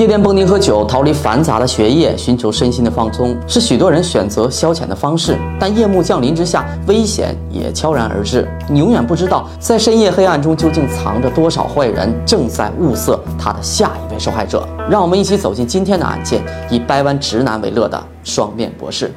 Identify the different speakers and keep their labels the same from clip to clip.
Speaker 1: 夜店蹦迪喝酒，逃离繁杂的学业，寻求身心的放松，是许多人选择消遣的方式。但夜幕降临之下，危险也悄然而至。你永远不知道，在深夜黑暗中究竟藏着多少坏人，正在物色他的下一位受害者。让我们一起走进今天的案件，以掰弯直男为乐的双面博士。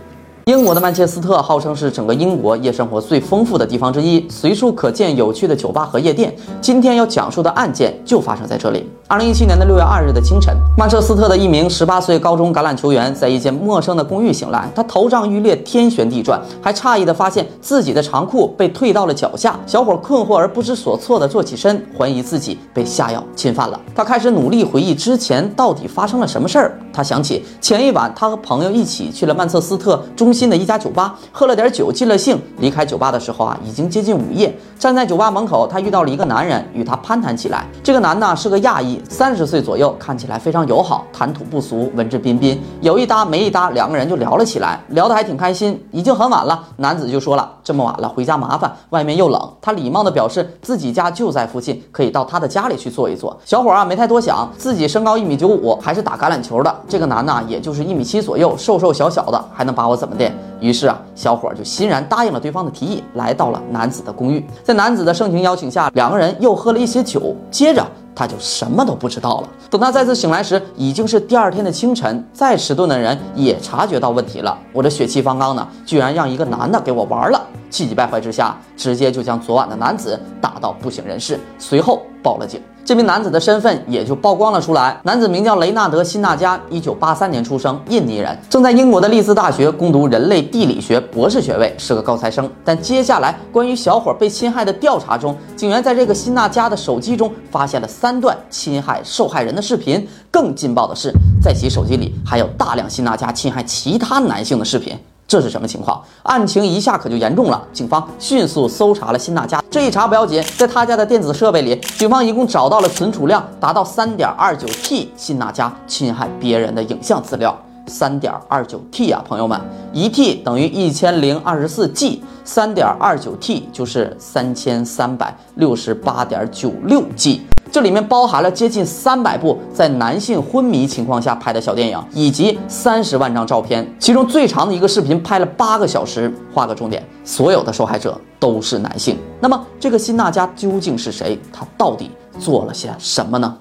Speaker 1: 英国的曼彻斯特号称是整个英国夜生活最丰富的地方之一，随处可见有趣的酒吧和夜店。今天要讲述的案件就发生在这里。二零一七年的六月二日的清晨，曼彻斯特的一名十八岁高中橄榄球员在一间陌生的公寓醒来，他头胀欲裂，天旋地转，还诧异地发现自己的长裤被退到了脚下。小伙困惑而不知所措地坐起身，怀疑自己被下药侵犯了。他开始努力回忆之前到底发生了什么事儿。他想起前一晚他和朋友一起去了曼彻斯特中。心的一家酒吧，喝了点酒，尽了兴。离开酒吧的时候啊，已经接近午夜。站在酒吧门口，他遇到了一个男人，与他攀谈起来。这个男的是个亚裔，三十岁左右，看起来非常友好，谈吐不俗，文质彬彬。有一搭没一搭，两个人就聊了起来，聊得还挺开心。已经很晚了，男子就说了：“这么晚了，回家麻烦，外面又冷。”他礼貌地表示自己家就在附近，可以到他的家里去坐一坐。小伙啊，没太多想，自己身高一米九五，还是打橄榄球的。这个男的也就是一米七左右，瘦瘦小小的，还能把我怎么的？于是啊，小伙就欣然答应了对方的提议，来到了男子的公寓。在男子的盛情邀请下，两个人又喝了一些酒。接着他就什么都不知道了。等他再次醒来时，已经是第二天的清晨。再迟钝的人也察觉到问题了。我这血气方刚呢，居然让一个男的给我玩了。气急败坏之下，直接就将昨晚的男子打到不省人事，随后报了警。这名男子的身份也就曝光了出来。男子名叫雷纳德·辛纳加，一九八三年出生，印尼人，正在英国的利兹大学攻读人类地理学博士学位，是个高材生。但接下来关于小伙被侵害的调查中，警员在这个辛纳加的手机中发现了三段侵害受害人的视频。更劲爆的是，在其手机里还有大量辛纳加侵害其他男性的视频。这是什么情况？案情一下可就严重了。警方迅速搜查了辛娜家，这一查不要紧，在他家的电子设备里，警方一共找到了存储量达到三点二九 T 辛娜家侵害别人的影像资料。三点二九 T 啊，朋友们，一 T 等于一千零二十四 G，三点二九 T 就是三千三百六十八点九六 G。这里面包含了接近三百部在男性昏迷情况下拍的小电影，以及三十万张照片，其中最长的一个视频拍了八个小时。画个重点，所有的受害者都是男性。那么，这个辛纳加究竟是谁？他到底做了些什么呢？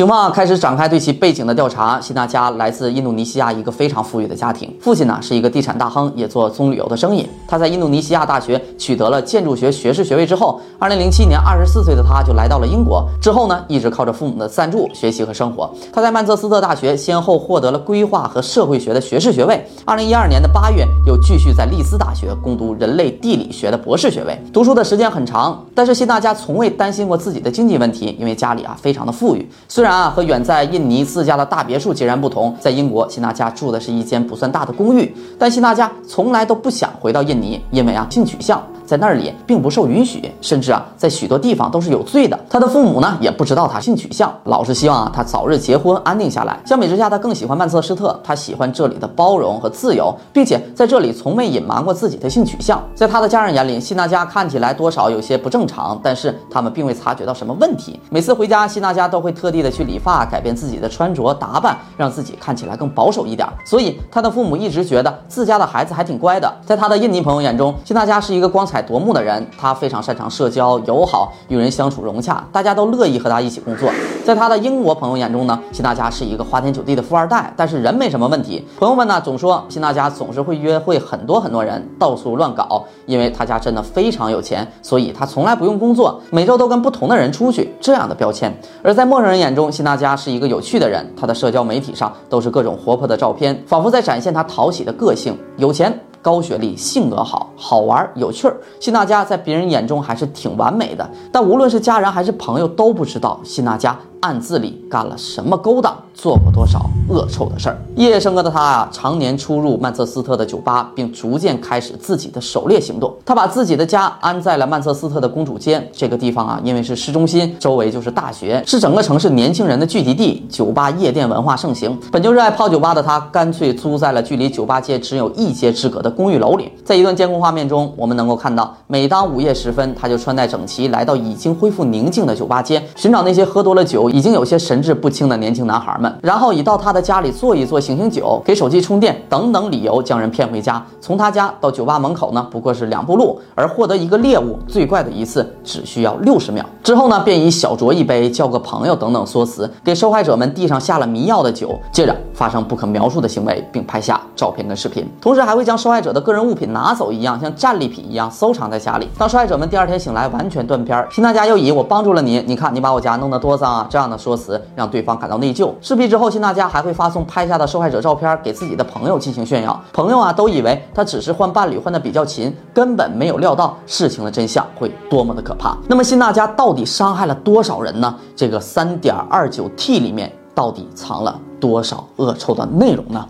Speaker 1: 警方开始展开对其背景的调查。辛纳加来自印度尼西亚一个非常富裕的家庭，父亲呢是一个地产大亨，也做棕榈油的生意。他在印度尼西亚大学取得了建筑学学士学位之后，二零零七年，二十四岁的他就来到了英国。之后呢，一直靠着父母的赞助学习和生活。他在曼彻斯特大学先后获得了规划和社会学的学士学位。二零一二年的八月，又继续在利兹大学攻读人类地理学的博士学位。读书的时间很长，但是辛纳加从未担心过自己的经济问题，因为家里啊非常的富裕。虽然。啊，和远在印尼自家的大别墅截然不同。在英国，辛纳家住的是一间不算大的公寓，但辛纳家从来都不想回到印尼，因为啊，性取向。在那里并不受允许，甚至啊，在许多地方都是有罪的。他的父母呢，也不知道他性取向，老是希望啊他早日结婚，安定下来。相比之下，他更喜欢曼彻斯特，他喜欢这里的包容和自由，并且在这里从未隐瞒过自己的性取向。在他的家人眼里，希纳加看起来多少有些不正常，但是他们并未察觉到什么问题。每次回家，希纳加都会特地的去理发，改变自己的穿着打扮，让自己看起来更保守一点。所以他的父母一直觉得自家的孩子还挺乖的。在他的印尼朋友眼中，希纳加是一个光彩。夺目的人，他非常擅长社交、友好，与人相处融洽，大家都乐意和他一起工作。在他的英国朋友眼中呢，辛纳加是一个花天酒地的富二代，但是人没什么问题。朋友们呢总说辛纳加总是会约会很多很多人，到处乱搞，因为他家真的非常有钱，所以他从来不用工作，每周都跟不同的人出去。这样的标签。而在陌生人眼中，辛纳加是一个有趣的人，他的社交媒体上都是各种活泼的照片，仿佛在展现他讨喜的个性。有钱。高学历，性格好，好玩有趣儿。辛纳加在别人眼中还是挺完美的，但无论是家人还是朋友都不知道辛纳加。暗自里干了什么勾当，做过多少恶臭的事儿？夜笙歌的他啊，常年出入曼彻斯特的酒吧，并逐渐开始自己的狩猎行动。他把自己的家安在了曼彻斯特的公主街这个地方啊，因为是市中心，周围就是大学，是整个城市年轻人的聚集地，酒吧夜店文化盛行。本就热爱泡酒吧的他，干脆租在了距离酒吧街只有一街之隔的公寓楼里。在一段监控画画面中，我们能够看到，每当午夜时分，他就穿戴整齐，来到已经恢复宁静的酒吧街，寻找那些喝多了酒、已经有些神志不清的年轻男孩们，然后以到他的家里坐一坐、醒醒酒、给手机充电等等理由将人骗回家。从他家到酒吧门口呢，不过是两步路，而获得一个猎物最怪的一次只需要六十秒。之后呢，便以小酌一杯、交个朋友等等说辞，给受害者们递上下了迷药的酒，接着发生不可描述的行为，并拍下照片跟视频，同时还会将受害者的个人物品拿走一样，像战利品一样收藏在家里。当受害者们第二天醒来，完全断片，辛大家又以我帮助了你，你看你把我家弄得多脏啊这这样的说辞，让对方感到内疚。视频之后，辛娜佳还会发送拍下的受害者照片给自己的朋友进行炫耀，朋友啊都以为他只是换伴侣换的比较勤，根本没有料到事情的真相会多么的可怕。那么辛娜佳到底伤害了多少人呢？这个三点二九 T 里面到底藏了多少恶臭的内容呢？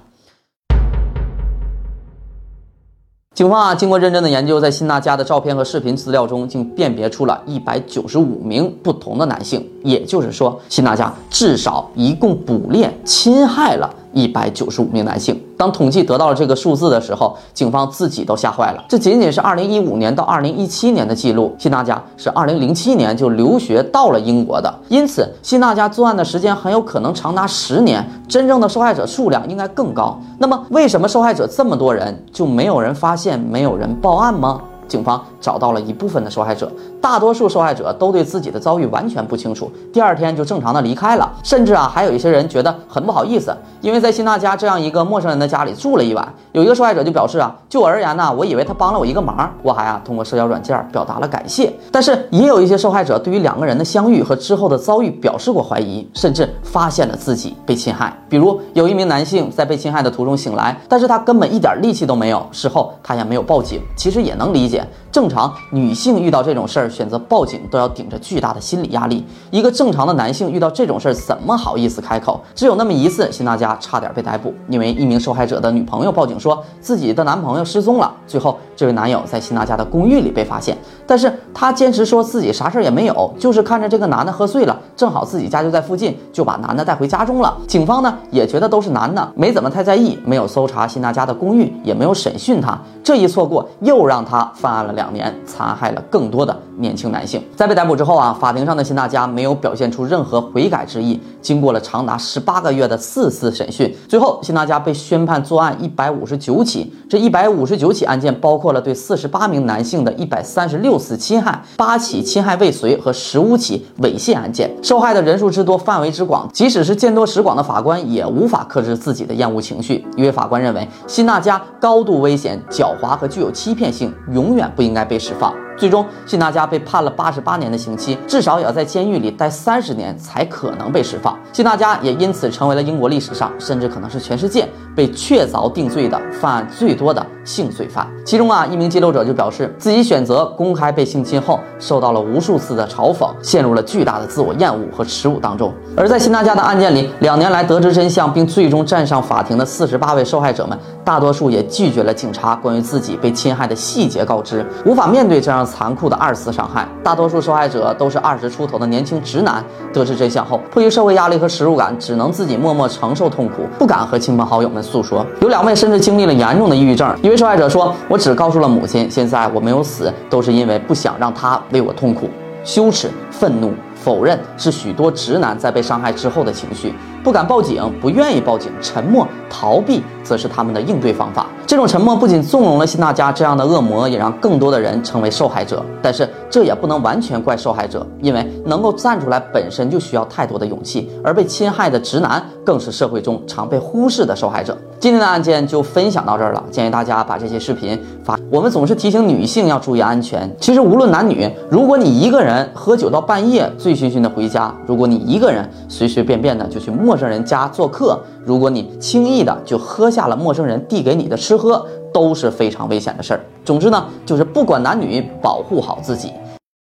Speaker 1: 警方啊，经过认真的研究，在辛娜家的照片和视频资料中，竟辨别出了一百九十五名不同的男性。也就是说，辛娜家至少一共捕猎、侵害了。一百九十五名男性。当统计得到了这个数字的时候，警方自己都吓坏了。这仅仅是二零一五年到二零一七年的记录。辛娜家是二零零七年就留学到了英国的，因此辛娜家作案的时间很有可能长达十年，真正的受害者数量应该更高。那么，为什么受害者这么多人就没有人发现、没有人报案吗？警方找到了一部分的受害者，大多数受害者都对自己的遭遇完全不清楚，第二天就正常的离开了，甚至啊还有一些人觉得很不好意思，因为在辛大家这样一个陌生人的家里住了一晚。有一个受害者就表示啊，就我而言呢，我以为他帮了我一个忙，我还啊通过社交软件表达了感谢。但是也有一些受害者对于两个人的相遇和之后的遭遇表示过怀疑，甚至发现了自己被侵害。比如有一名男性在被侵害的途中醒来，但是他根本一点力气都没有，事后他也没有报警。其实也能理解。正常女性遇到这种事儿，选择报警都要顶着巨大的心理压力。一个正常的男性遇到这种事儿，怎么好意思开口？只有那么一次，辛大家差点被逮捕，因为一名受害者的女朋友报警说自己的男朋友失踪了。最后，这位男友在辛娜家的公寓里被发现，但是他坚持说自己啥事儿也没有，就是看着这个男的喝醉了，正好自己家就在附近，就把男的带回家中了。警方呢也觉得都是男的，没怎么太在意，没有搜查辛娜家的公寓，也没有审讯他。这一错过，又让他犯案了两年，残害了更多的年轻男性。在被逮捕之后啊，法庭上的辛娜家没有表现出任何悔改之意。经过了长达十八个月的四次审讯，最后辛娜家被宣判作案一百五十九起。这一百五十九起案件包括了对四十八名男性的一百三十六次侵害，八起侵害未遂和十五起猥亵案件。受害的人数之多，范围之广，即使是见多识广的法官也无法克制自己的厌恶情绪。一位法官认为，辛娜加高度危险、狡猾和具有欺骗性，永远不应该被释放。最终，辛大家被判了八十八年的刑期，至少也要在监狱里待三十年才可能被释放。辛大家也因此成为了英国历史上，甚至可能是全世界被确凿定罪的犯案最多的性罪犯。其中啊，一名记录者就表示，自己选择公开被性侵后，受到了无数次的嘲讽，陷入了巨大的自我厌恶和耻辱当中。而在辛大家的案件里，两年来得知真相并最终站上法庭的四十八位受害者们，大多数也拒绝了警察关于自己被侵害的细节告知，无法面对这样。残酷的二次伤害，大多数受害者都是二十出头的年轻直男。得知真相后，迫于社会压力和耻辱感，只能自己默默承受痛苦，不敢和亲朋好友们诉说。有两位甚至经历了严重的抑郁症。一位受害者说：“我只告诉了母亲，现在我没有死，都是因为不想让她为我痛苦、羞耻、愤怒。”否认是许多直男在被伤害之后的情绪，不敢报警，不愿意报警，沉默、逃避，则是他们的应对方法。这种沉默不仅纵容了辛大家这样的恶魔，也让更多的人成为受害者。但是这也不能完全怪受害者，因为能够站出来本身就需要太多的勇气，而被侵害的直男更是社会中常被忽视的受害者。今天的案件就分享到这儿了，建议大家把这些视频发。我们总是提醒女性要注意安全，其实无论男女，如果你一个人喝酒到半夜，醉醺醺的回家；如果你一个人随随便便的就去陌生人家做客；如果你轻易的就喝下了陌生人递给你的吃喝，都是非常危险的事儿。总之呢，就是不管男女，保护好自己。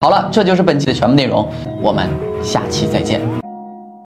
Speaker 1: 好了，这就是本期的全部内容，我们下期再见。